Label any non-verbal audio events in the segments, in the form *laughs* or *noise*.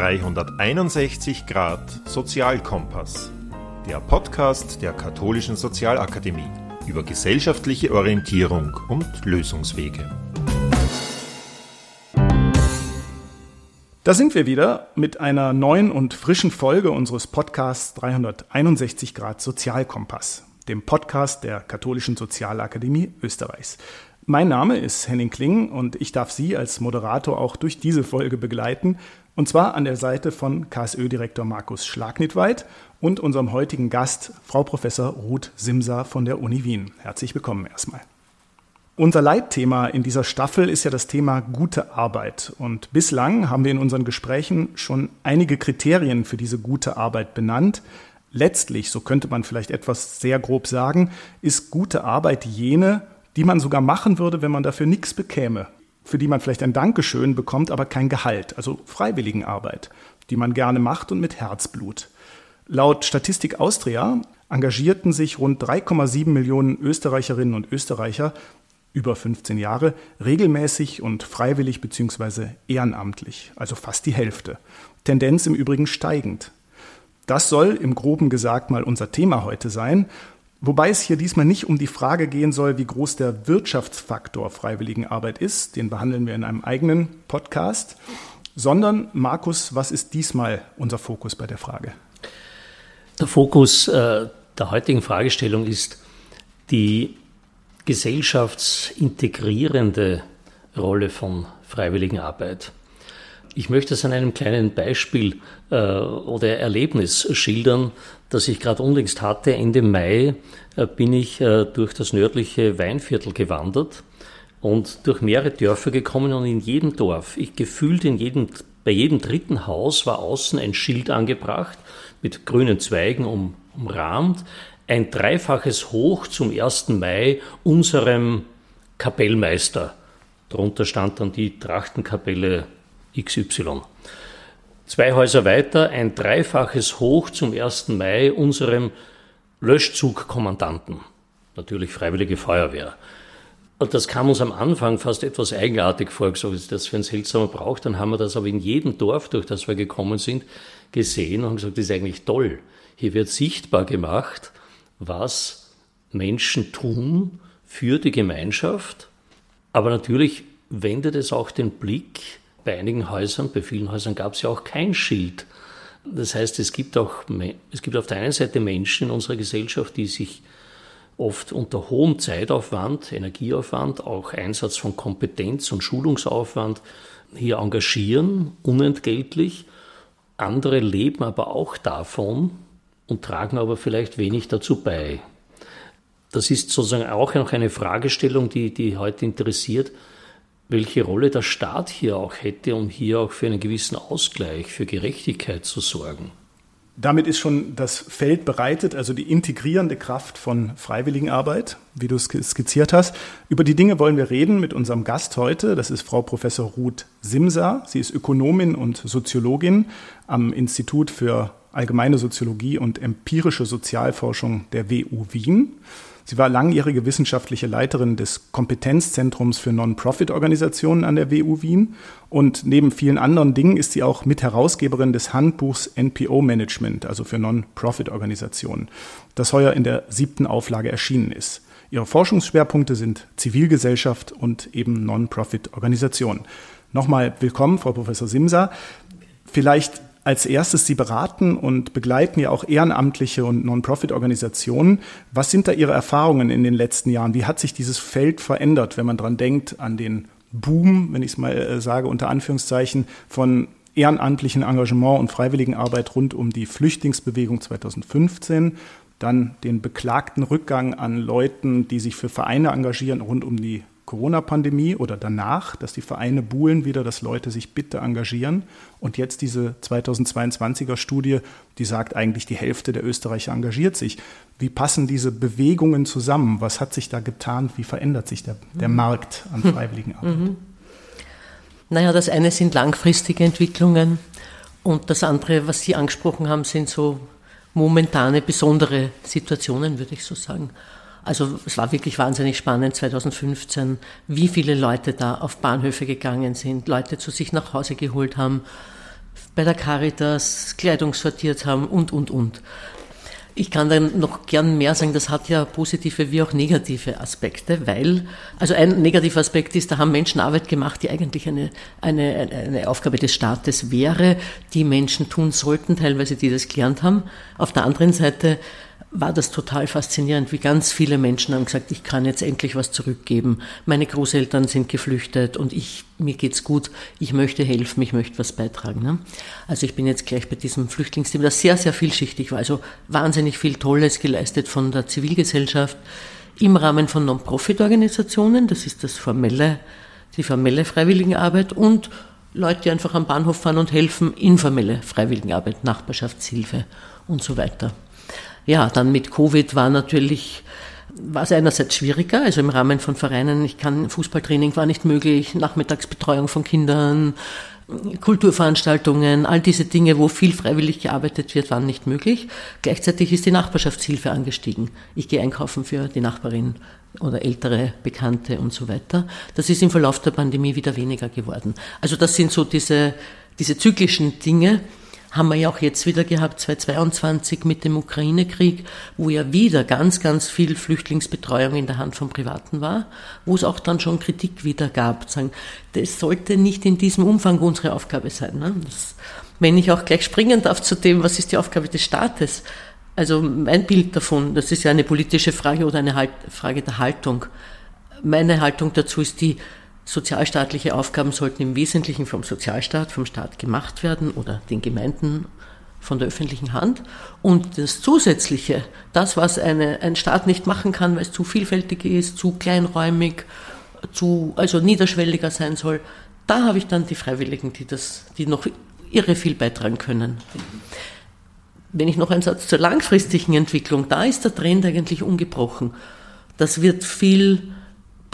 361 Grad Sozialkompass, der Podcast der Katholischen Sozialakademie über gesellschaftliche Orientierung und Lösungswege. Da sind wir wieder mit einer neuen und frischen Folge unseres Podcasts 361 Grad Sozialkompass, dem Podcast der Katholischen Sozialakademie Österreichs. Mein Name ist Henning Kling und ich darf Sie als Moderator auch durch diese Folge begleiten, und zwar an der Seite von KSÖ-Direktor Markus Schlagnitweit und unserem heutigen Gast, Frau Professor Ruth Simser von der Uni Wien. Herzlich willkommen erstmal. Unser Leitthema in dieser Staffel ist ja das Thema gute Arbeit. Und bislang haben wir in unseren Gesprächen schon einige Kriterien für diese gute Arbeit benannt. Letztlich, so könnte man vielleicht etwas sehr grob sagen, ist gute Arbeit jene, die man sogar machen würde, wenn man dafür nichts bekäme, für die man vielleicht ein Dankeschön bekommt, aber kein Gehalt, also Freiwilligenarbeit, die man gerne macht und mit Herzblut. Laut Statistik Austria engagierten sich rund 3,7 Millionen Österreicherinnen und Österreicher über 15 Jahre, regelmäßig und freiwillig bzw. ehrenamtlich, also fast die Hälfte. Tendenz im Übrigen steigend. Das soll im groben gesagt mal unser Thema heute sein, wobei es hier diesmal nicht um die Frage gehen soll, wie groß der Wirtschaftsfaktor Freiwilligenarbeit ist, den behandeln wir in einem eigenen Podcast, sondern Markus, was ist diesmal unser Fokus bei der Frage? Der Fokus äh, der heutigen Fragestellung ist die gesellschaftsintegrierende Rolle von Freiwilligenarbeit. Ich möchte es an einem kleinen Beispiel äh, oder Erlebnis schildern, das ich gerade unlängst hatte. Ende Mai äh, bin ich äh, durch das nördliche Weinviertel gewandert und durch mehrere Dörfer gekommen und in jedem Dorf, ich gefühlt in jedem, bei jedem dritten Haus war außen ein Schild angebracht mit grünen Zweigen um, umrahmt, ein dreifaches Hoch zum 1. Mai unserem Kapellmeister. Darunter stand dann die Trachtenkapelle XY. Zwei Häuser weiter ein dreifaches Hoch zum 1. Mai unserem Löschzugkommandanten. Natürlich Freiwillige Feuerwehr. Und das kam uns am Anfang fast etwas eigenartig vor, so ist das für ein seltsamer Brauch. Dann haben wir das aber in jedem Dorf, durch das wir gekommen sind, gesehen und haben gesagt, das ist eigentlich toll. Hier wird sichtbar gemacht, was Menschen tun für die Gemeinschaft. Aber natürlich wendet es auch den Blick bei einigen Häusern, bei vielen Häusern gab es ja auch kein Schild. Das heißt, es gibt auch, es gibt auf der einen Seite Menschen in unserer Gesellschaft, die sich oft unter hohem Zeitaufwand, Energieaufwand, auch Einsatz von Kompetenz und Schulungsaufwand hier engagieren, unentgeltlich. Andere leben aber auch davon, und tragen aber vielleicht wenig dazu bei. Das ist sozusagen auch noch eine Fragestellung, die, die heute interessiert, welche Rolle der Staat hier auch hätte, um hier auch für einen gewissen Ausgleich, für Gerechtigkeit zu sorgen. Damit ist schon das Feld bereitet, also die integrierende Kraft von Freiwilligenarbeit, wie du es skizziert hast. Über die Dinge wollen wir reden mit unserem Gast heute. Das ist Frau Professor Ruth Simsa. Sie ist Ökonomin und Soziologin am Institut für allgemeine Soziologie und empirische Sozialforschung der WU Wien. Sie war langjährige wissenschaftliche Leiterin des Kompetenzzentrums für Non-Profit-Organisationen an der WU Wien und neben vielen anderen Dingen ist sie auch Mitherausgeberin des Handbuchs NPO-Management, also für Non-Profit-Organisationen, das heuer in der siebten Auflage erschienen ist. Ihre Forschungsschwerpunkte sind Zivilgesellschaft und eben Non-Profit-Organisationen. Nochmal willkommen, Frau Professor Simsa. Vielleicht als erstes, Sie beraten und begleiten ja auch ehrenamtliche und Non-Profit-Organisationen. Was sind da Ihre Erfahrungen in den letzten Jahren? Wie hat sich dieses Feld verändert, wenn man dran denkt, an den Boom, wenn ich es mal äh, sage, unter Anführungszeichen, von ehrenamtlichen Engagement und Freiwilligenarbeit rund um die Flüchtlingsbewegung 2015, dann den beklagten Rückgang an Leuten, die sich für Vereine engagieren rund um die Corona-Pandemie oder danach, dass die Vereine buhlen wieder, dass Leute sich bitte engagieren. Und jetzt diese 2022er Studie, die sagt eigentlich, die Hälfte der Österreicher engagiert sich. Wie passen diese Bewegungen zusammen? Was hat sich da getan? Wie verändert sich der, der mhm. Markt an mhm. Freiwilligenarbeit? Mhm. Naja, das eine sind langfristige Entwicklungen und das andere, was Sie angesprochen haben, sind so momentane besondere Situationen, würde ich so sagen. Also es war wirklich wahnsinnig spannend 2015, wie viele Leute da auf Bahnhöfe gegangen sind, Leute zu sich nach Hause geholt haben, bei der Caritas Kleidung sortiert haben und, und, und. Ich kann dann noch gern mehr sagen, das hat ja positive wie auch negative Aspekte, weil, also ein negativer Aspekt ist, da haben Menschen Arbeit gemacht, die eigentlich eine, eine, eine Aufgabe des Staates wäre, die Menschen tun sollten, teilweise die das gelernt haben. Auf der anderen Seite war das total faszinierend, wie ganz viele Menschen haben gesagt, ich kann jetzt endlich was zurückgeben. Meine Großeltern sind geflüchtet und ich, mir geht's gut, ich möchte helfen, ich möchte was beitragen. Ne? Also ich bin jetzt gleich bei diesem Flüchtlingsteam, das sehr, sehr vielschichtig war. Also wahnsinnig viel Tolles geleistet von der Zivilgesellschaft im Rahmen von Non-Profit-Organisationen, das ist das formelle, die formelle Freiwilligenarbeit und Leute, die einfach am Bahnhof fahren und helfen, informelle Freiwilligenarbeit, Nachbarschaftshilfe und so weiter. Ja, dann mit Covid war natürlich, war es einerseits schwieriger, also im Rahmen von Vereinen, ich kann, Fußballtraining war nicht möglich, Nachmittagsbetreuung von Kindern, Kulturveranstaltungen, all diese Dinge, wo viel freiwillig gearbeitet wird, waren nicht möglich. Gleichzeitig ist die Nachbarschaftshilfe angestiegen. Ich gehe einkaufen für die Nachbarin oder ältere Bekannte und so weiter. Das ist im Verlauf der Pandemie wieder weniger geworden. Also das sind so diese, diese zyklischen Dinge, haben wir ja auch jetzt wieder gehabt, 2022 mit dem Ukraine-Krieg, wo ja wieder ganz, ganz viel Flüchtlingsbetreuung in der Hand von Privaten war, wo es auch dann schon Kritik wieder gab. Sagen, das sollte nicht in diesem Umfang unsere Aufgabe sein. Ne? Das, wenn ich auch gleich springen darf zu dem, was ist die Aufgabe des Staates? Also mein Bild davon, das ist ja eine politische Frage oder eine halt Frage der Haltung. Meine Haltung dazu ist die, Sozialstaatliche Aufgaben sollten im Wesentlichen vom Sozialstaat, vom Staat gemacht werden oder den Gemeinden von der öffentlichen Hand. Und das Zusätzliche, das, was eine, ein Staat nicht machen kann, weil es zu vielfältig ist, zu kleinräumig, zu, also niederschwelliger sein soll, da habe ich dann die Freiwilligen, die das, die noch irre viel beitragen können. Wenn ich noch einen Satz zur langfristigen Entwicklung, da ist der Trend eigentlich ungebrochen. Das wird viel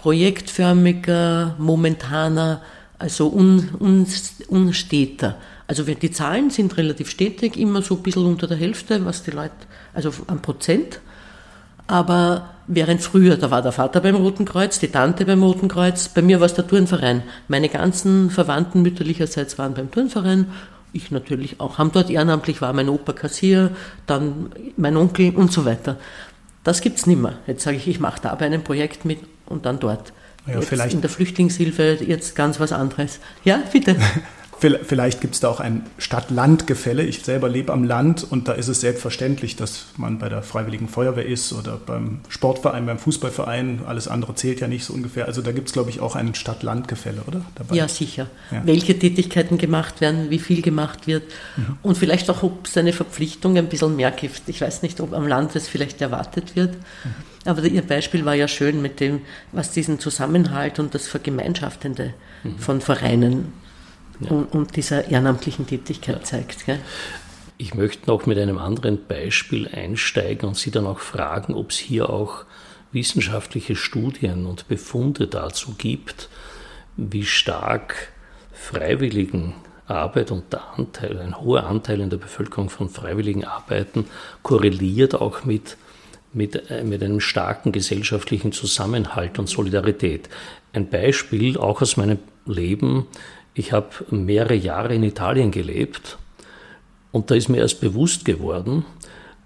projektförmiger, momentaner, also un, un, unsteter. Also die Zahlen sind relativ stetig, immer so ein bisschen unter der Hälfte, was die Leute, also am Prozent. Aber während früher, da war der Vater beim Roten Kreuz, die Tante beim Roten Kreuz, bei mir war es der Turnverein. Meine ganzen Verwandten mütterlicherseits waren beim Turnverein, ich natürlich auch, haben dort ehrenamtlich, war mein Opa Kassier, dann mein Onkel und so weiter. Das gibt's nimmer. Jetzt sage ich, ich mache da bei einem Projekt mit und dann dort. Ja, jetzt vielleicht in der Flüchtlingshilfe jetzt ganz was anderes. Ja, bitte. *laughs* Vielleicht gibt es da auch ein Stadt-Land-Gefälle. Ich selber lebe am Land und da ist es selbstverständlich, dass man bei der Freiwilligen Feuerwehr ist oder beim Sportverein, beim Fußballverein. Alles andere zählt ja nicht so ungefähr. Also da gibt es, glaube ich, auch ein Stadt-Land-Gefälle, oder? Dabei. Ja, sicher. Ja. Welche Tätigkeiten gemacht werden, wie viel gemacht wird mhm. und vielleicht auch, ob seine Verpflichtung ein bisschen mehr gibt. Ich weiß nicht, ob am Land es vielleicht erwartet wird. Mhm. Aber Ihr Beispiel war ja schön mit dem, was diesen Zusammenhalt und das Vergemeinschaftende mhm. von Vereinen ja. und, und, dieser ehrenamtlichen Tätigkeit ja. zeigt. Gell? Ich möchte noch mit einem anderen Beispiel einsteigen und Sie dann auch fragen, ob es hier auch wissenschaftliche Studien und Befunde dazu gibt, wie stark Freiwilligenarbeit und der Anteil, ein hoher Anteil in der Bevölkerung von freiwilligen Arbeiten korreliert auch mit, mit, äh, mit einem starken gesellschaftlichen Zusammenhalt und Solidarität. Ein Beispiel auch aus meinem Leben ich habe mehrere Jahre in Italien gelebt und da ist mir erst bewusst geworden,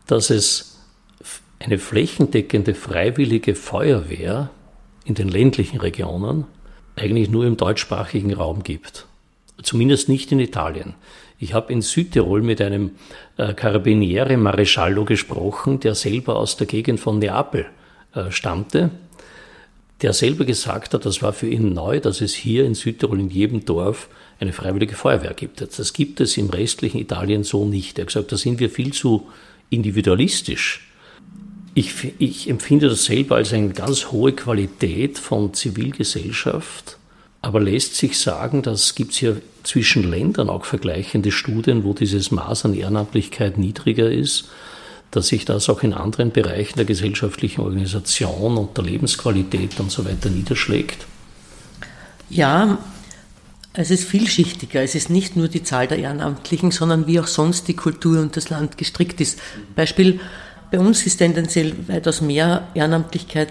dass es eine flächendeckende freiwillige Feuerwehr in den ländlichen Regionen eigentlich nur im deutschsprachigen Raum gibt. Zumindest nicht in Italien. Ich habe in Südtirol mit einem äh, Carabiniere Maresciallo gesprochen, der selber aus der Gegend von Neapel äh, stammte der selber gesagt hat, das war für ihn neu, dass es hier in Südtirol in jedem Dorf eine freiwillige Feuerwehr gibt. Das gibt es im restlichen Italien so nicht. Er hat gesagt, da sind wir viel zu individualistisch. Ich, ich empfinde das selber als eine ganz hohe Qualität von Zivilgesellschaft, aber lässt sich sagen, dass gibt es hier zwischen Ländern auch vergleichende Studien, wo dieses Maß an Ehrenamtlichkeit niedriger ist dass sich das auch in anderen Bereichen der gesellschaftlichen Organisation und der Lebensqualität und so weiter niederschlägt? Ja, es ist vielschichtiger. Es ist nicht nur die Zahl der Ehrenamtlichen, sondern wie auch sonst die Kultur und das Land gestrickt ist. Beispiel, bei uns ist tendenziell weitaus mehr Ehrenamtlichkeit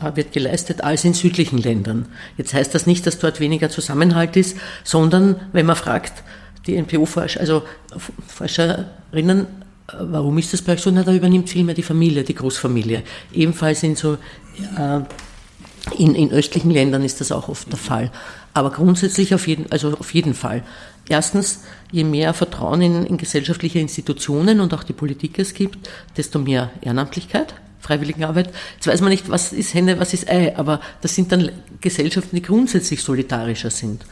äh, wird geleistet als in südlichen Ländern. Jetzt heißt das nicht, dass dort weniger Zusammenhalt ist, sondern wenn man fragt, die NPO-Forscher, also Forscherinnen, warum ist das bei euch so? Na, da übernimmt viel mehr die Familie, die Großfamilie. Ebenfalls in so, äh, in, in östlichen Ländern ist das auch oft der Fall. Aber grundsätzlich auf jeden, also auf jeden Fall. Erstens, je mehr Vertrauen in, in gesellschaftliche Institutionen und auch die Politik es gibt, desto mehr Ehrenamtlichkeit. Freiwilligenarbeit. Jetzt weiß man nicht, was ist Henne, was ist Ei, aber das sind dann Gesellschaften, die grundsätzlich solidarischer sind.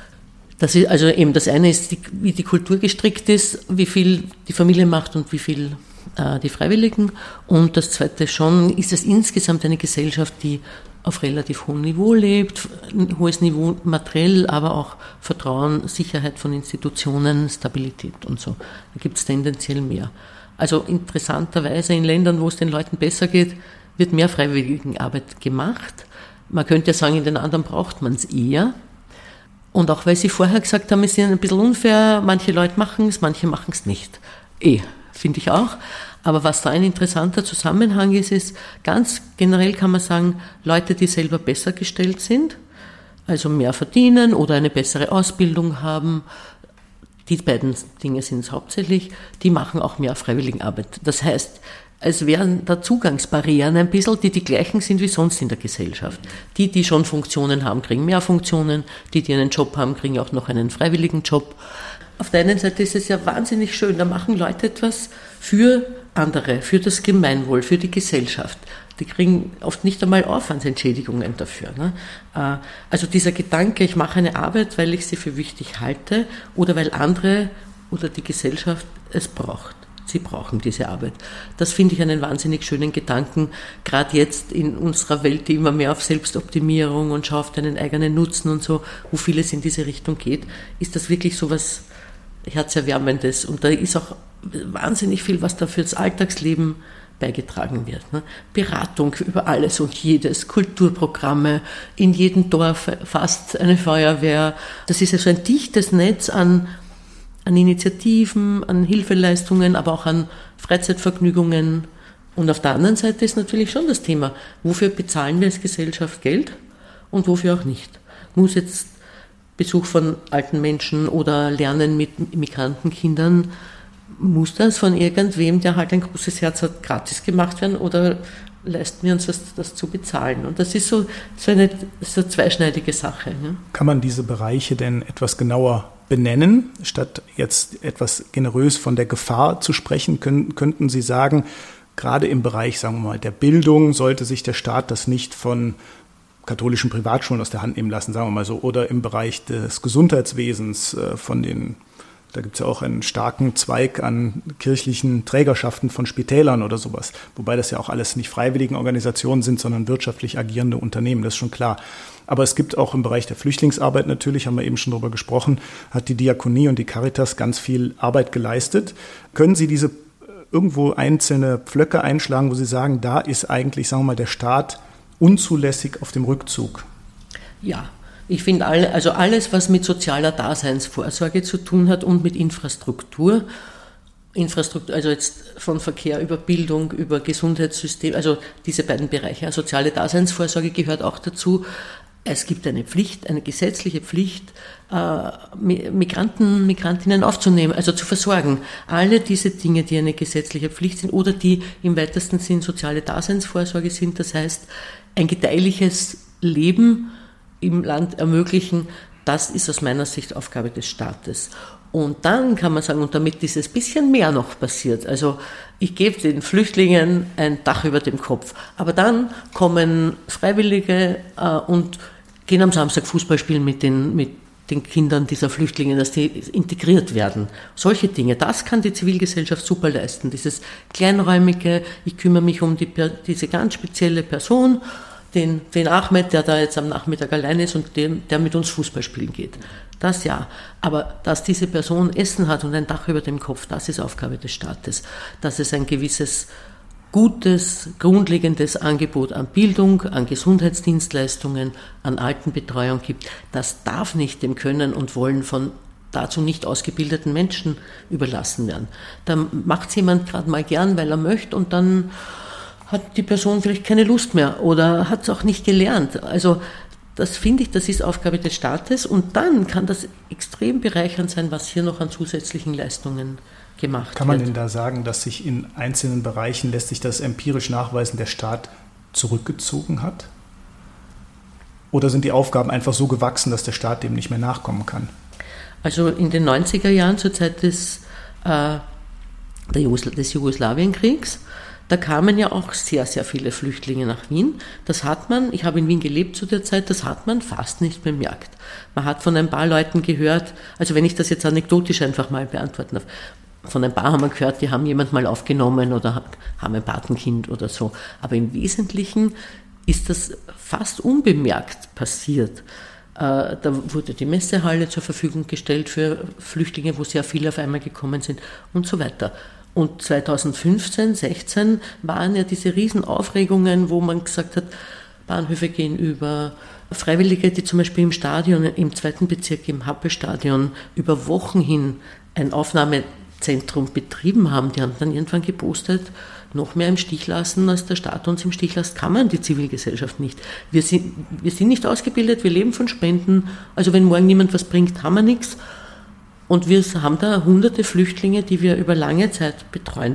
Das ist also eben das eine ist, die, wie die Kultur gestrickt ist, wie viel die Familie macht und wie viel äh, die Freiwilligen. Und das zweite schon, ist es insgesamt eine Gesellschaft, die auf relativ hohem Niveau lebt, hohes Niveau materiell, aber auch Vertrauen, Sicherheit von Institutionen, Stabilität und so. Da gibt es tendenziell mehr. Also interessanterweise in Ländern, wo es den Leuten besser geht, wird mehr Freiwilligenarbeit gemacht. Man könnte ja sagen, in den anderen braucht man es eher. Und auch weil Sie vorher gesagt haben, es ist ein bisschen unfair, manche Leute machen es, manche machen es nicht. Eh, finde ich auch. Aber was da ein interessanter Zusammenhang ist, ist, ganz generell kann man sagen, Leute, die selber besser gestellt sind, also mehr verdienen oder eine bessere Ausbildung haben, die beiden Dinge sind es hauptsächlich, die machen auch mehr Freiwilligenarbeit. Das heißt, es wären da Zugangsbarrieren ein bisschen, die die gleichen sind wie sonst in der Gesellschaft. Die, die schon Funktionen haben, kriegen mehr Funktionen, die, die einen Job haben, kriegen auch noch einen freiwilligen Job. Auf der einen Seite ist es ja wahnsinnig schön, da machen Leute etwas für andere, für das Gemeinwohl, für die Gesellschaft. Die kriegen oft nicht einmal Aufwandsentschädigungen dafür. Ne? Äh, also dieser Gedanke, ich mache eine Arbeit, weil ich sie für wichtig halte oder weil andere oder die Gesellschaft es braucht. Sie brauchen diese Arbeit. Das finde ich einen wahnsinnig schönen Gedanken, gerade jetzt in unserer Welt, die immer mehr auf Selbstoptimierung und schau auf deinen eigenen Nutzen und so, wo vieles in diese Richtung geht, ist das wirklich so was Herzerwärmendes. Und da ist auch wahnsinnig viel, was da fürs Alltagsleben beigetragen wird. Ne? Beratung über alles und jedes, Kulturprogramme, in jedem Dorf fast eine Feuerwehr. Das ist also ein dichtes Netz an, an Initiativen, an Hilfeleistungen, aber auch an Freizeitvergnügungen. Und auf der anderen Seite ist natürlich schon das Thema, wofür bezahlen wir als Gesellschaft Geld und wofür auch nicht. Muss jetzt Besuch von alten Menschen oder Lernen mit Migrantenkindern muss das von irgendwem, der halt ein großes Herz hat, gratis gemacht werden oder leisten wir uns das, das zu bezahlen? Und das ist so, so eine so zweischneidige Sache. Ja. Kann man diese Bereiche denn etwas genauer benennen, statt jetzt etwas generös von der Gefahr zu sprechen? Können, könnten Sie sagen, gerade im Bereich, sagen wir mal, der Bildung sollte sich der Staat das nicht von katholischen Privatschulen aus der Hand nehmen lassen, sagen wir mal so, oder im Bereich des Gesundheitswesens äh, von den da gibt es ja auch einen starken Zweig an kirchlichen Trägerschaften von Spitälern oder sowas. Wobei das ja auch alles nicht freiwilligen Organisationen sind, sondern wirtschaftlich agierende Unternehmen, das ist schon klar. Aber es gibt auch im Bereich der Flüchtlingsarbeit natürlich, haben wir eben schon darüber gesprochen, hat die Diakonie und die Caritas ganz viel Arbeit geleistet. Können Sie diese äh, irgendwo einzelne Pflöcke einschlagen, wo Sie sagen, da ist eigentlich, sagen wir mal, der Staat unzulässig auf dem Rückzug? Ja, ich finde, alle, also alles, was mit sozialer Daseinsvorsorge zu tun hat und mit Infrastruktur, Infrastruktur, also jetzt von Verkehr über Bildung, über Gesundheitssystem, also diese beiden Bereiche, soziale Daseinsvorsorge gehört auch dazu. Es gibt eine Pflicht, eine gesetzliche Pflicht, äh, Migranten, Migrantinnen aufzunehmen, also zu versorgen. Alle diese Dinge, die eine gesetzliche Pflicht sind oder die im weitesten Sinn soziale Daseinsvorsorge sind, das heißt ein gedeihliches Leben, im Land ermöglichen, das ist aus meiner Sicht Aufgabe des Staates. Und dann kann man sagen, und damit dieses bisschen mehr noch passiert, also ich gebe den Flüchtlingen ein Dach über dem Kopf, aber dann kommen Freiwillige äh, und gehen am Samstag Fußball spielen mit den, mit den Kindern dieser Flüchtlinge, dass die integriert werden. Solche Dinge, das kann die Zivilgesellschaft super leisten. Dieses kleinräumige, ich kümmere mich um die, diese ganz spezielle Person den, den Ahmed, der da jetzt am Nachmittag allein ist und dem, der mit uns Fußball spielen geht. Das ja. Aber dass diese Person Essen hat und ein Dach über dem Kopf, das ist Aufgabe des Staates. Dass es ein gewisses gutes, grundlegendes Angebot an Bildung, an Gesundheitsdienstleistungen, an Altenbetreuung gibt, das darf nicht dem Können und Wollen von dazu nicht ausgebildeten Menschen überlassen werden. Da macht jemand gerade mal gern, weil er möchte und dann hat die Person vielleicht keine Lust mehr oder hat es auch nicht gelernt. Also das finde ich, das ist Aufgabe des Staates und dann kann das extrem bereichernd sein, was hier noch an zusätzlichen Leistungen gemacht wird. Kann man wird. denn da sagen, dass sich in einzelnen Bereichen lässt sich das empirisch nachweisen, der Staat zurückgezogen hat? Oder sind die Aufgaben einfach so gewachsen, dass der Staat dem nicht mehr nachkommen kann? Also in den 90er Jahren zur Zeit des, äh, des Jugoslawienkriegs da kamen ja auch sehr, sehr viele Flüchtlinge nach Wien. Das hat man, ich habe in Wien gelebt zu der Zeit, das hat man fast nicht bemerkt. Man hat von ein paar Leuten gehört, also wenn ich das jetzt anekdotisch einfach mal beantworten darf, von ein paar haben wir gehört, die haben jemand mal aufgenommen oder haben ein Patenkind oder so. Aber im Wesentlichen ist das fast unbemerkt passiert. Äh, da wurde die Messehalle zur Verfügung gestellt für Flüchtlinge, wo sehr viele auf einmal gekommen sind und so weiter. Und 2015, 16 waren ja diese Riesenaufregungen, wo man gesagt hat, Bahnhöfe gehen über, Freiwillige, die zum Beispiel im Stadion, im zweiten Bezirk, im Happelstadion über Wochen hin ein Aufnahmezentrum betrieben haben, die haben dann irgendwann gepostet, noch mehr im Stich lassen, als der Staat uns im Stich lässt, kann man die Zivilgesellschaft nicht. Wir sind, wir sind nicht ausgebildet, wir leben von Spenden, also wenn morgen niemand was bringt, haben wir nichts. Und wir haben da hunderte Flüchtlinge, die wir über lange Zeit betreuen.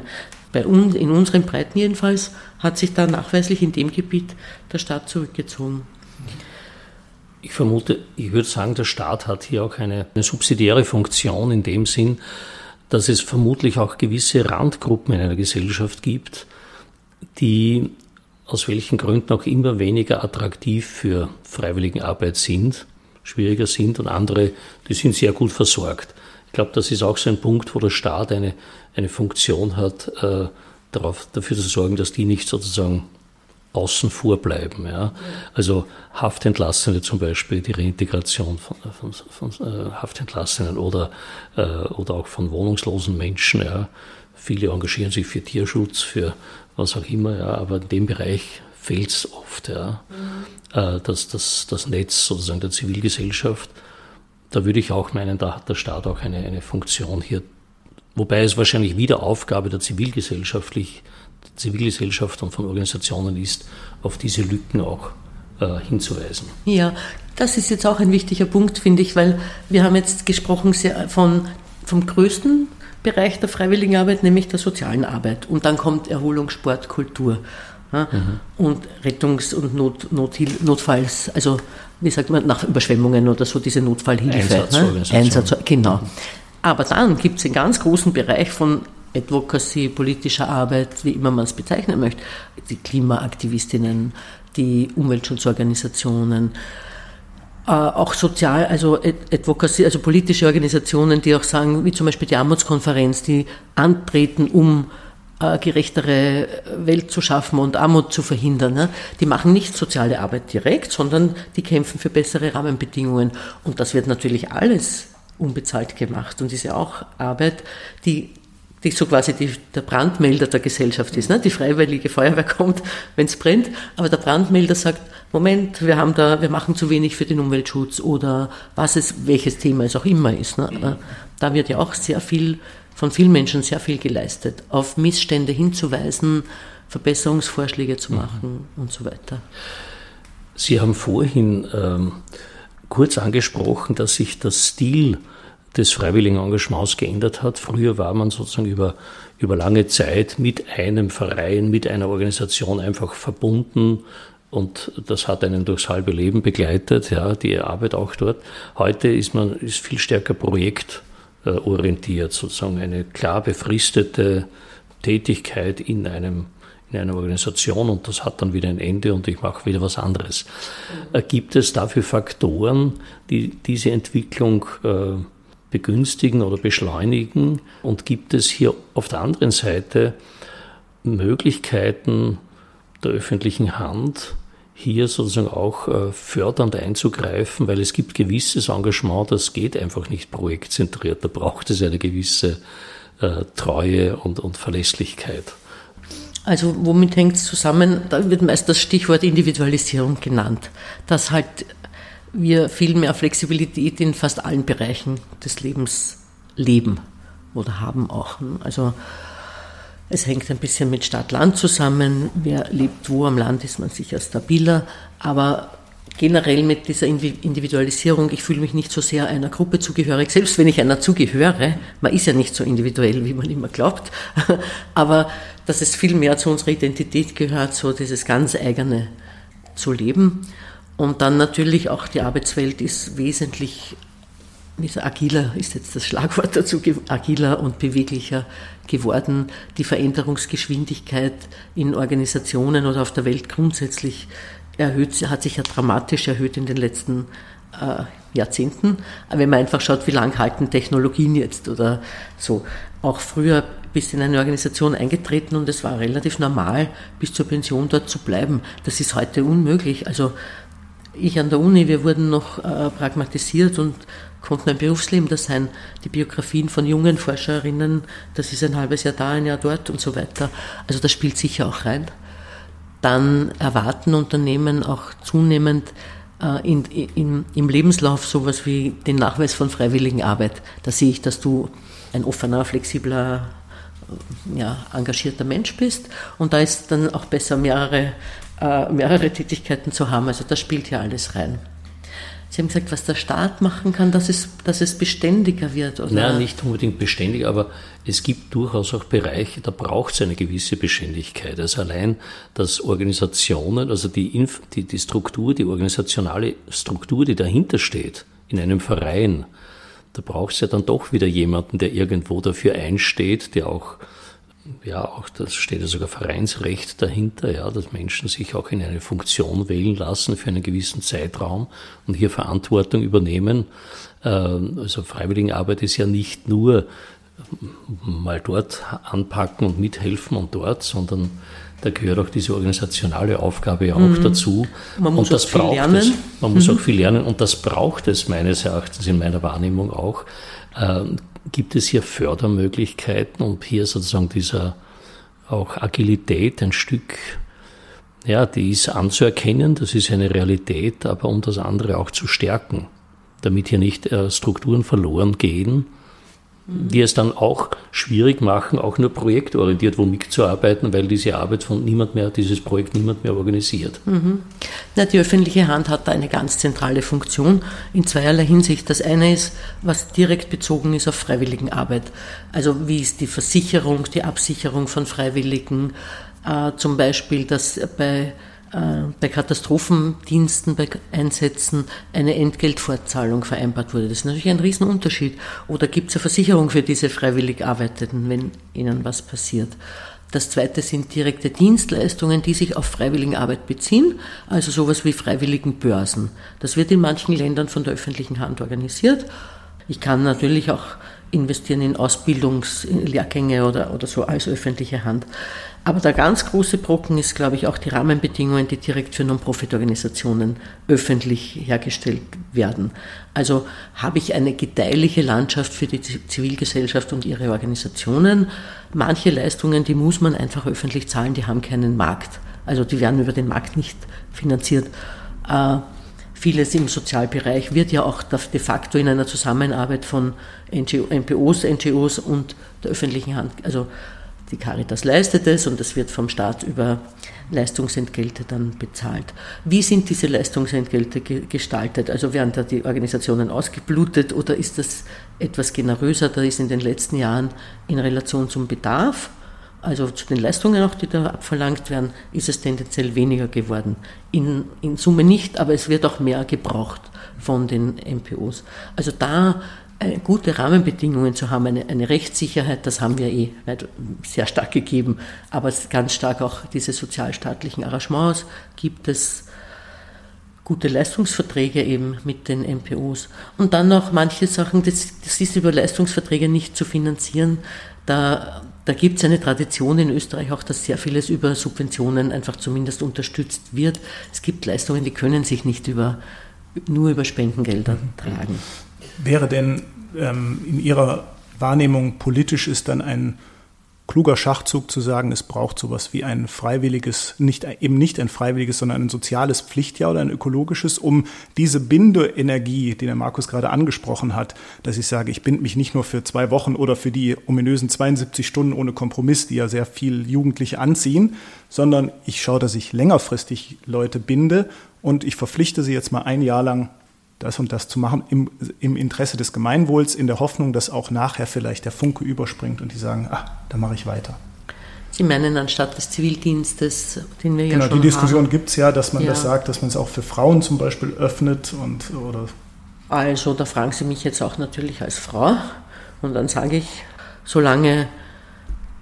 Bei uns, in unseren Breiten jedenfalls, hat sich da nachweislich in dem Gebiet der Staat zurückgezogen. Ich vermute, ich würde sagen, der Staat hat hier auch eine, eine subsidiäre Funktion in dem Sinn, dass es vermutlich auch gewisse Randgruppen in einer Gesellschaft gibt, die aus welchen Gründen auch immer weniger attraktiv für Freiwilligenarbeit sind, schwieriger sind und andere, die sind sehr gut versorgt. Ich glaube, das ist auch so ein Punkt, wo der Staat eine, eine Funktion hat, äh, darauf, dafür zu sorgen, dass die nicht sozusagen außen vor bleiben. Ja. Also Haftentlassene zum Beispiel, die Reintegration von, von, von äh, Haftentlassenen oder, äh, oder auch von wohnungslosen Menschen. Ja. Viele engagieren sich für Tierschutz, für was auch immer, ja, aber in dem Bereich fehlt es oft. Ja. Mhm. Äh, das, das, das Netz sozusagen der Zivilgesellschaft da würde ich auch meinen, da hat der Staat auch eine, eine Funktion hier. Wobei es wahrscheinlich wieder Aufgabe der Zivilgesellschaftlich, der Zivilgesellschaft und von Organisationen ist, auf diese Lücken auch äh, hinzuweisen. Ja, das ist jetzt auch ein wichtiger Punkt, finde ich, weil wir haben jetzt gesprochen von, vom größten Bereich der Freiwilligenarbeit, nämlich der sozialen Arbeit. Und dann kommt Erholung, Sport, Kultur. Ja? Mhm. Und Rettungs- und Not, Not, Notfalls, also wie sagt man, nach Überschwemmungen oder so, diese Notfallhilfe. Ne? Einsatz, genau. Aber dann gibt es einen ganz großen Bereich von Advocacy, politischer Arbeit, wie immer man es bezeichnen möchte, die Klimaaktivistinnen, die Umweltschutzorganisationen, äh, auch sozial, also Advocacy, also politische Organisationen, die auch sagen, wie zum Beispiel die Armutskonferenz, die antreten, um gerechtere Welt zu schaffen und Armut zu verhindern. Ne? Die machen nicht soziale Arbeit direkt, sondern die kämpfen für bessere Rahmenbedingungen. Und das wird natürlich alles unbezahlt gemacht und ist ja auch Arbeit, die, die so quasi die, der Brandmelder der Gesellschaft ist. Ne? Die freiwillige Feuerwehr kommt, wenn es brennt, aber der Brandmelder sagt, Moment, wir haben da, wir machen zu wenig für den Umweltschutz oder was es, welches Thema es auch immer ist. Ne? Da wird ja auch sehr viel von vielen Menschen sehr viel geleistet, auf Missstände hinzuweisen, Verbesserungsvorschläge zu machen mhm. und so weiter. Sie haben vorhin ähm, kurz angesprochen, dass sich der Stil des freiwilligen Engagements geändert hat. Früher war man sozusagen über, über lange Zeit mit einem Verein, mit einer Organisation einfach verbunden und das hat einen durchs halbe Leben begleitet, ja, die Arbeit auch dort. Heute ist man ist viel stärker Projekt orientiert, sozusagen eine klar befristete Tätigkeit in einem in einer Organisation und das hat dann wieder ein Ende und ich mache wieder was anderes. Mhm. Gibt es dafür Faktoren, die diese Entwicklung äh, begünstigen oder beschleunigen? Und gibt es hier auf der anderen Seite Möglichkeiten der öffentlichen Hand, hier sozusagen auch äh, fördernd einzugreifen, weil es gibt gewisses Engagement, das geht einfach nicht projektzentriert. Da braucht es eine gewisse äh, Treue und, und Verlässlichkeit. Also womit hängt es zusammen? Da wird meist das Stichwort Individualisierung genannt, dass halt wir viel mehr Flexibilität in fast allen Bereichen des Lebens leben oder haben auch. Also es hängt ein bisschen mit Stadt-Land zusammen. Wer lebt wo am Land, ist man sicher stabiler. Aber generell mit dieser Individualisierung, ich fühle mich nicht so sehr einer Gruppe zugehörig, selbst wenn ich einer zugehöre, man ist ja nicht so individuell, wie man immer glaubt, *laughs* aber dass es viel mehr zu unserer Identität gehört, so dieses ganz eigene zu leben. Und dann natürlich auch die Arbeitswelt ist wesentlich agiler ist jetzt das Schlagwort dazu, agiler und beweglicher geworden. Die Veränderungsgeschwindigkeit in Organisationen oder auf der Welt grundsätzlich erhöht, hat sich ja dramatisch erhöht in den letzten äh, Jahrzehnten. Wenn man einfach schaut, wie lang halten Technologien jetzt oder so. Auch früher bist in eine Organisation eingetreten und es war relativ normal, bis zur Pension dort zu bleiben. Das ist heute unmöglich. Also ich an der Uni, wir wurden noch äh, pragmatisiert und konnten ein Berufsleben da sein. Die Biografien von jungen Forscherinnen, das ist ein halbes Jahr da, ein Jahr dort und so weiter. Also das spielt sicher auch rein. Dann erwarten Unternehmen auch zunehmend äh, in, in, im Lebenslauf sowas wie den Nachweis von freiwilligen Arbeit. Da sehe ich, dass du ein offener, flexibler, ja, engagierter Mensch bist. Und da ist dann auch besser, mehrere, äh, mehrere Tätigkeiten zu haben. Also das spielt ja alles rein. Sie haben gesagt, was der Staat machen kann, dass es, dass es beständiger wird. Oder? Nein, nicht unbedingt beständig, aber es gibt durchaus auch Bereiche, da braucht es eine gewisse Beständigkeit. Also allein, dass Organisationen, also die, die, die Struktur, die organisationale Struktur, die dahinter steht, in einem Verein, da braucht es ja dann doch wieder jemanden, der irgendwo dafür einsteht, der auch ja, auch das steht ja sogar Vereinsrecht dahinter, ja, dass Menschen sich auch in eine Funktion wählen lassen für einen gewissen Zeitraum und hier Verantwortung übernehmen. Ähm, also Freiwilligenarbeit ist ja nicht nur mal dort anpacken und mithelfen und dort, sondern da gehört auch diese organisationale Aufgabe ja auch mhm. dazu. Man muss und das auch viel braucht lernen. Es. Man muss mhm. auch viel lernen und das braucht es meines Erachtens in meiner Wahrnehmung auch. Gibt es hier Fördermöglichkeiten, um hier sozusagen dieser auch Agilität ein Stück, ja, die ist anzuerkennen, das ist eine Realität, aber um das andere auch zu stärken, damit hier nicht äh, Strukturen verloren gehen, die es dann auch schwierig machen, auch nur projektorientiert wo mitzuarbeiten, weil diese Arbeit von niemand mehr, dieses Projekt niemand mehr organisiert. Mhm. Na, die öffentliche Hand hat da eine ganz zentrale Funktion in zweierlei Hinsicht. Das eine ist, was direkt bezogen ist auf Freiwilligenarbeit. Also wie ist die Versicherung, die Absicherung von Freiwilligen, äh, zum Beispiel, dass bei bei Katastrophendiensten, bei Einsätzen eine Entgeltfortzahlung vereinbart wurde. Das ist natürlich ein Riesenunterschied. Oder gibt es eine Versicherung für diese freiwillig Arbeitenden, wenn ihnen was passiert? Das zweite sind direkte Dienstleistungen, die sich auf Freiwilligenarbeit beziehen, also sowas wie Freiwilligenbörsen. Das wird in manchen Ländern von der öffentlichen Hand organisiert. Ich kann natürlich auch investieren in Ausbildungslehrgänge oder, oder so als öffentliche Hand. Aber der ganz große Brocken ist, glaube ich, auch die Rahmenbedingungen, die direkt für Non-Profit-Organisationen öffentlich hergestellt werden. Also habe ich eine gedeihliche Landschaft für die Zivilgesellschaft und ihre Organisationen. Manche Leistungen, die muss man einfach öffentlich zahlen, die haben keinen Markt. Also die werden über den Markt nicht finanziert. Äh, vieles im Sozialbereich wird ja auch de facto in einer Zusammenarbeit von NGO, NPOs, NGOs und der öffentlichen Hand, also die Caritas leistet es und es wird vom Staat über Leistungsentgelte dann bezahlt. Wie sind diese Leistungsentgelte ge gestaltet? Also werden da die Organisationen ausgeblutet oder ist das etwas generöser? Da ist in den letzten Jahren in Relation zum Bedarf, also zu den Leistungen auch, die da abverlangt werden, ist es tendenziell weniger geworden. In, in Summe nicht, aber es wird auch mehr gebraucht von den MPOs. Also da gute Rahmenbedingungen zu haben, eine, eine Rechtssicherheit, das haben wir eh sehr stark gegeben, aber ganz stark auch diese sozialstaatlichen Arrangements gibt es gute Leistungsverträge eben mit den MPOs. Und dann noch manche Sachen, das, das ist über Leistungsverträge nicht zu finanzieren. Da, da gibt es eine Tradition in Österreich auch, dass sehr vieles über Subventionen einfach zumindest unterstützt wird. Es gibt Leistungen, die können sich nicht über, nur über Spendengelder mhm. tragen wäre denn ähm, in Ihrer Wahrnehmung politisch ist dann ein kluger Schachzug zu sagen, es braucht sowas wie ein freiwilliges, nicht, eben nicht ein freiwilliges, sondern ein soziales Pflichtjahr oder ein ökologisches, um diese Bindeenergie, die der Markus gerade angesprochen hat, dass ich sage, ich binde mich nicht nur für zwei Wochen oder für die ominösen 72 Stunden ohne Kompromiss, die ja sehr viel Jugendliche anziehen, sondern ich schaue, dass ich längerfristig Leute binde und ich verpflichte sie jetzt mal ein Jahr lang das und das zu machen im, im Interesse des Gemeinwohls, in der Hoffnung, dass auch nachher vielleicht der Funke überspringt und die sagen, ah, da mache ich weiter. Sie meinen anstatt des Zivildienstes, den wir genau, ja schon die Diskussion gibt es ja, dass man ja. das sagt, dass man es auch für Frauen zum Beispiel öffnet und oder. Also da fragen Sie mich jetzt auch natürlich als Frau und dann sage ich, solange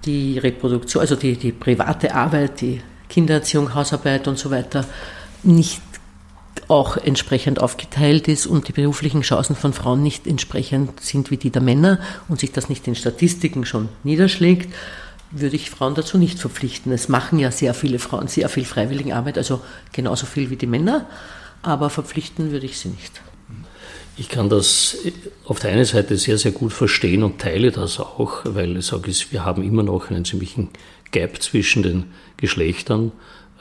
die Reproduktion, also die, die private Arbeit, die Kindererziehung, Hausarbeit und so weiter nicht auch entsprechend aufgeteilt ist und die beruflichen Chancen von Frauen nicht entsprechend sind wie die der Männer und sich das nicht in Statistiken schon niederschlägt, würde ich Frauen dazu nicht verpflichten. Es machen ja sehr viele Frauen sehr viel Freiwilligenarbeit, also genauso viel wie die Männer, aber verpflichten würde ich sie nicht. Ich kann das auf der einen Seite sehr, sehr gut verstehen und teile das auch, weil ich sage, wir haben immer noch einen ziemlichen Gap zwischen den Geschlechtern.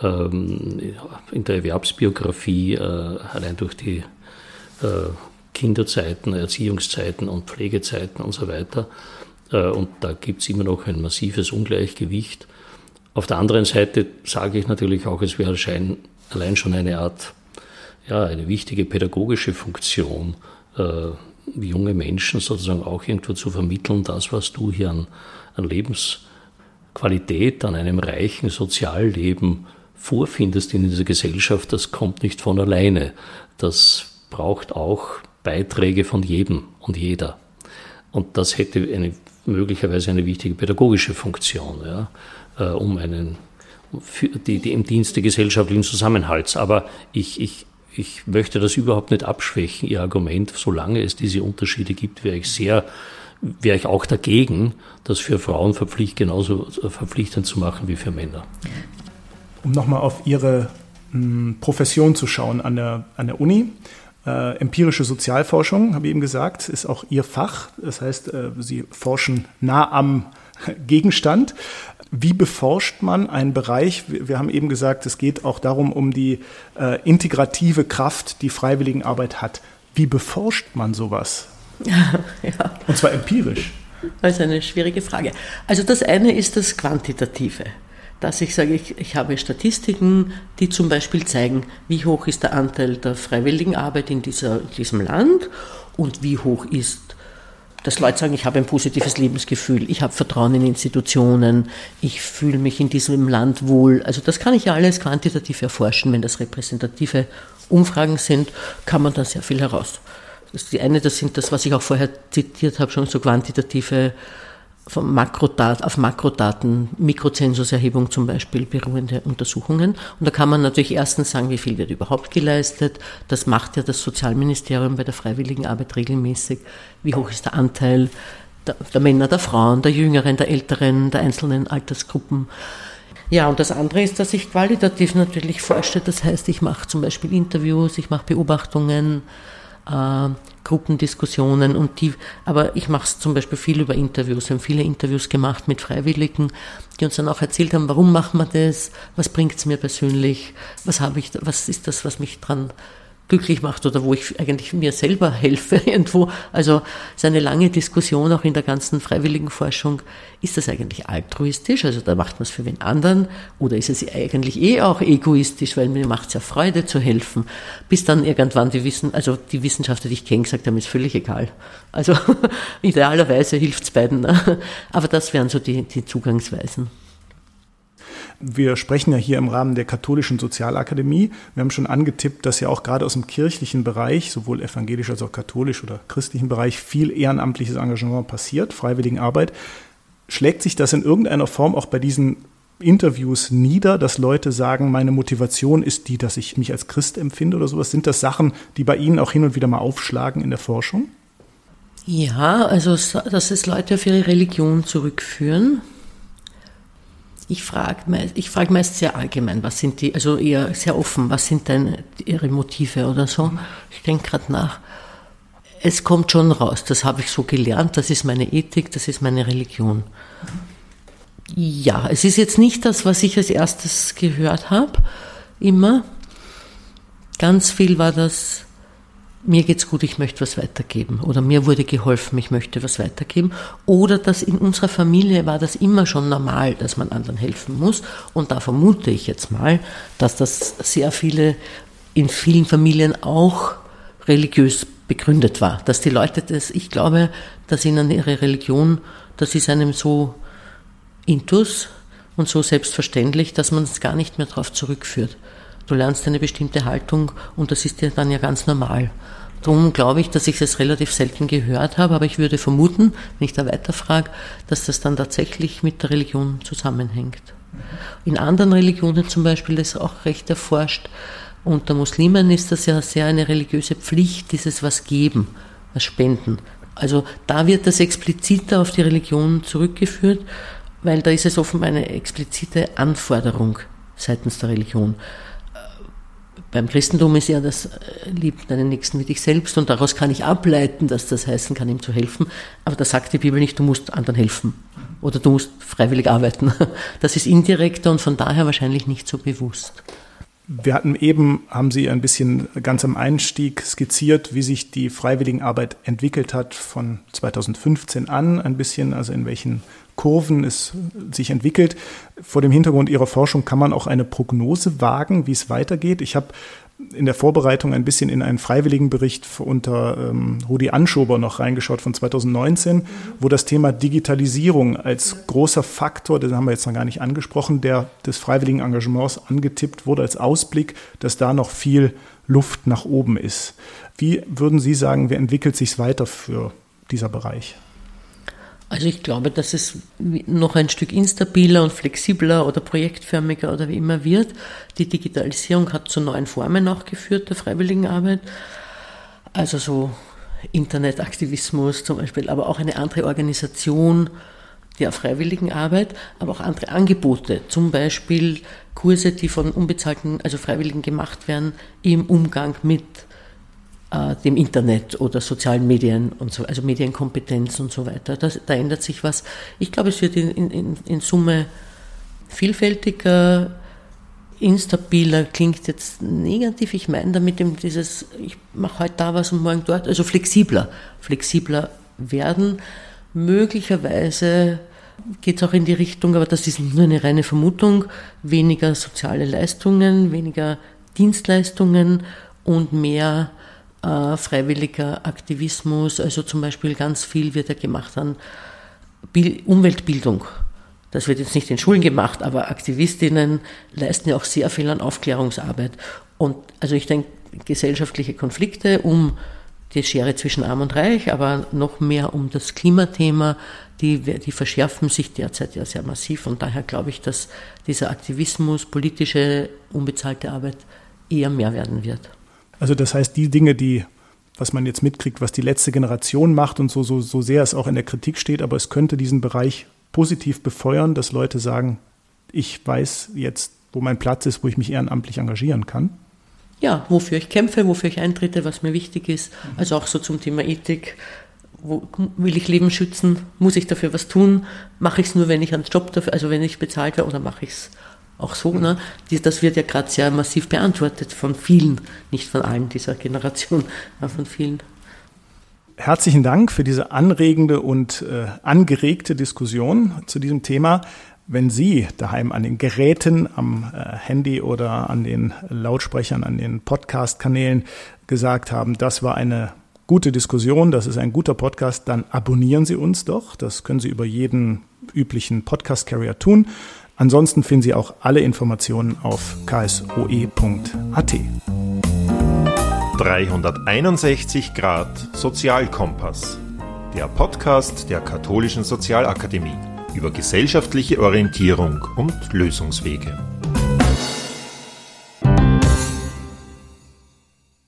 Ähm, in der Erwerbsbiografie äh, allein durch die äh, Kinderzeiten, Erziehungszeiten und Pflegezeiten und so weiter. Äh, und da gibt es immer noch ein massives Ungleichgewicht. Auf der anderen Seite sage ich natürlich auch, es wäre schein, allein schon eine Art, ja, eine wichtige pädagogische Funktion, junge Menschen sozusagen auch irgendwo zu vermitteln, das, was du hier an, an Lebensqualität, an einem reichen Sozialleben vorfindest in dieser Gesellschaft, das kommt nicht von alleine. Das braucht auch Beiträge von jedem und jeder. Und das hätte eine, möglicherweise eine wichtige pädagogische Funktion, ja, äh, um einen, die, die im Dienste gesellschaftlichen Zusammenhalts. Aber ich, ich, ich möchte das überhaupt nicht abschwächen, Ihr Argument. Solange es diese Unterschiede gibt, wäre ich sehr, wäre ich auch dagegen, das für Frauen verpflicht, genauso verpflichtend zu machen wie für Männer um nochmal auf Ihre mh, hm, Profession zu schauen an der, an der Uni. Äh, empirische Sozialforschung, habe ich eben gesagt, ist auch Ihr Fach. Das heißt, äh, Sie forschen nah am *laughs* Gegenstand. Wie beforscht man einen Bereich? Wir haben eben gesagt, es geht auch darum, um die äh, integrative Kraft, die Freiwilligenarbeit hat. Wie beforscht man sowas? *laughs* ja. Und zwar empirisch. Das ist eine schwierige Frage. Also das eine ist das Quantitative dass ich sage, ich, ich habe Statistiken, die zum Beispiel zeigen, wie hoch ist der Anteil der freiwilligen Arbeit in dieser, diesem Land und wie hoch ist, dass Leute sagen, ich habe ein positives Lebensgefühl, ich habe Vertrauen in Institutionen, ich fühle mich in diesem Land wohl. Also das kann ich ja alles quantitativ erforschen. Wenn das repräsentative Umfragen sind, kann man da sehr viel heraus. Das ist die eine, das sind das, was ich auch vorher zitiert habe, schon so quantitative von Makrodat auf Makrodaten, Mikrozensuserhebung zum Beispiel, beruhende Untersuchungen. Und da kann man natürlich erstens sagen, wie viel wird überhaupt geleistet. Das macht ja das Sozialministerium bei der freiwilligen Arbeit regelmäßig. Wie hoch ist der Anteil der, der Männer, der Frauen, der Jüngeren, der Älteren, der einzelnen Altersgruppen. Ja, und das andere ist, dass ich qualitativ natürlich forsche. Das heißt, ich mache zum Beispiel Interviews, ich mache Beobachtungen, äh, Gruppendiskussionen und die, aber ich mache es zum Beispiel viel über Interviews. Wir haben viele Interviews gemacht mit Freiwilligen, die uns dann auch erzählt haben, warum machen wir das, was bringt es mir persönlich, was habe ich, was ist das, was mich dran glücklich macht oder wo ich eigentlich mir selber helfe *laughs* irgendwo. Also es ist eine lange Diskussion auch in der ganzen freiwilligen Forschung. Ist das eigentlich altruistisch? Also da macht man es für den anderen oder ist es eigentlich eh auch egoistisch, weil mir macht es ja Freude zu helfen. Bis dann irgendwann die Wissen, also die Wissenschaftler, die ich kenne, gesagt haben, ist völlig egal. Also *laughs* idealerweise hilft es beiden. Ne? Aber das wären so die, die Zugangsweisen. Wir sprechen ja hier im Rahmen der katholischen Sozialakademie. Wir haben schon angetippt, dass ja auch gerade aus dem kirchlichen Bereich, sowohl evangelisch als auch katholisch oder christlichen Bereich, viel ehrenamtliches Engagement passiert, Freiwilligenarbeit. Schlägt sich das in irgendeiner Form auch bei diesen Interviews nieder, dass Leute sagen, meine Motivation ist die, dass ich mich als Christ empfinde oder sowas? Sind das Sachen, die bei Ihnen auch hin und wieder mal aufschlagen in der Forschung? Ja, also dass es Leute auf ihre Religion zurückführen, ich frage ich frag meist sehr allgemein, was sind die, also eher sehr offen, was sind denn ihre Motive oder so. Ich denke gerade nach. Es kommt schon raus, das habe ich so gelernt, das ist meine Ethik, das ist meine Religion. Ja, es ist jetzt nicht das, was ich als erstes gehört habe, immer. Ganz viel war das, mir geht's gut, ich möchte was weitergeben. Oder mir wurde geholfen, ich möchte was weitergeben. Oder dass in unserer Familie war das immer schon normal, dass man anderen helfen muss. Und da vermute ich jetzt mal, dass das sehr viele, in vielen Familien auch religiös begründet war. Dass die Leute das, ich glaube, dass ihnen ihre Religion, das ist einem so intus und so selbstverständlich, dass man es gar nicht mehr darauf zurückführt. Du lernst eine bestimmte Haltung und das ist dir dann ja ganz normal. Darum glaube ich, dass ich es relativ selten gehört habe, aber ich würde vermuten, wenn ich da weiterfrage, dass das dann tatsächlich mit der Religion zusammenhängt. In anderen Religionen zum Beispiel ist auch recht erforscht. Unter Muslimen ist das ja sehr eine religiöse Pflicht, dieses was geben, was spenden. Also da wird das expliziter auf die Religion zurückgeführt, weil da ist es offenbar eine explizite Anforderung seitens der Religion. Beim Christentum ist ja das äh, Lieb deinen Nächsten wie dich selbst und daraus kann ich ableiten, dass das heißen kann, ihm zu helfen. Aber da sagt die Bibel nicht, du musst anderen helfen oder du musst freiwillig arbeiten. *laughs* Das ist indirekter und von daher wahrscheinlich nicht so bewusst. Wir hatten eben, haben Sie ein bisschen ganz am Einstieg skizziert, wie sich die Freiwilligenarbeit entwickelt hat von 2015 an, ein bisschen, also in welchen Kurven es sich entwickelt. Vor dem Hintergrund Ihrer Forschung kann man auch eine Prognose wagen, wie es weitergeht. Ich habe in der Vorbereitung ein bisschen in einen Freiwilligenbericht unter ähm, Rudi Anschober noch reingeschaut von 2019, wo das Thema Digitalisierung als großer Faktor, den haben wir jetzt noch gar nicht angesprochen, der des freiwilligen Engagements angetippt wurde als Ausblick, dass da noch viel Luft nach oben ist. Wie würden Sie sagen, wie entwickelt sich es weiter für dieser Bereich? Also ich glaube, dass es noch ein Stück instabiler und flexibler oder projektförmiger oder wie immer wird. Die Digitalisierung hat zu neuen Formen auch geführt der Freiwilligenarbeit. Also so Internetaktivismus zum Beispiel, aber auch eine andere Organisation der Freiwilligenarbeit, aber auch andere Angebote, zum Beispiel Kurse, die von unbezahlten, also Freiwilligen gemacht werden im Umgang mit äh, dem Internet oder sozialen Medien und so, also Medienkompetenz und so weiter. Das, da ändert sich was. Ich glaube, es wird in, in, in Summe vielfältiger, instabiler, klingt jetzt negativ. Ich meine damit eben dieses, ich mache heute da was und morgen dort, also flexibler, flexibler werden. Möglicherweise geht es auch in die Richtung, aber das ist nur eine reine Vermutung, weniger soziale Leistungen, weniger Dienstleistungen und mehr äh, freiwilliger Aktivismus, also zum Beispiel ganz viel wird ja gemacht an Bild Umweltbildung. Das wird jetzt nicht in Schulen gemacht, aber Aktivistinnen leisten ja auch sehr viel an Aufklärungsarbeit. Und also ich denke, gesellschaftliche Konflikte um die Schere zwischen Arm und Reich, aber noch mehr um das Klimathema, die, die verschärfen sich derzeit ja sehr massiv. Und daher glaube ich, dass dieser Aktivismus, politische, unbezahlte Arbeit eher mehr werden wird. Also das heißt, die Dinge, die, was man jetzt mitkriegt, was die letzte Generation macht und so, so, so sehr es auch in der Kritik steht, aber es könnte diesen Bereich positiv befeuern, dass Leute sagen, ich weiß jetzt, wo mein Platz ist, wo ich mich ehrenamtlich engagieren kann. Ja, wofür ich kämpfe, wofür ich eintrete, was mir wichtig ist. Also auch so zum Thema Ethik. Wo, will ich Leben schützen? Muss ich dafür was tun? Mache ich es nur, wenn ich einen Job dafür, also wenn ich bezahlt werde, oder mache ich es auch so, ne? das wird ja gerade sehr massiv beantwortet von vielen, nicht von allen dieser Generation, aber von vielen. Herzlichen Dank für diese anregende und äh, angeregte Diskussion zu diesem Thema. Wenn Sie daheim an den Geräten, am äh, Handy oder an den Lautsprechern, an den Podcast-Kanälen gesagt haben, das war eine gute Diskussion, das ist ein guter Podcast, dann abonnieren Sie uns doch. Das können Sie über jeden üblichen Podcast-Carrier tun. Ansonsten finden Sie auch alle Informationen auf ksoe.at. 361 Grad Sozialkompass. Der Podcast der Katholischen Sozialakademie über gesellschaftliche Orientierung und Lösungswege.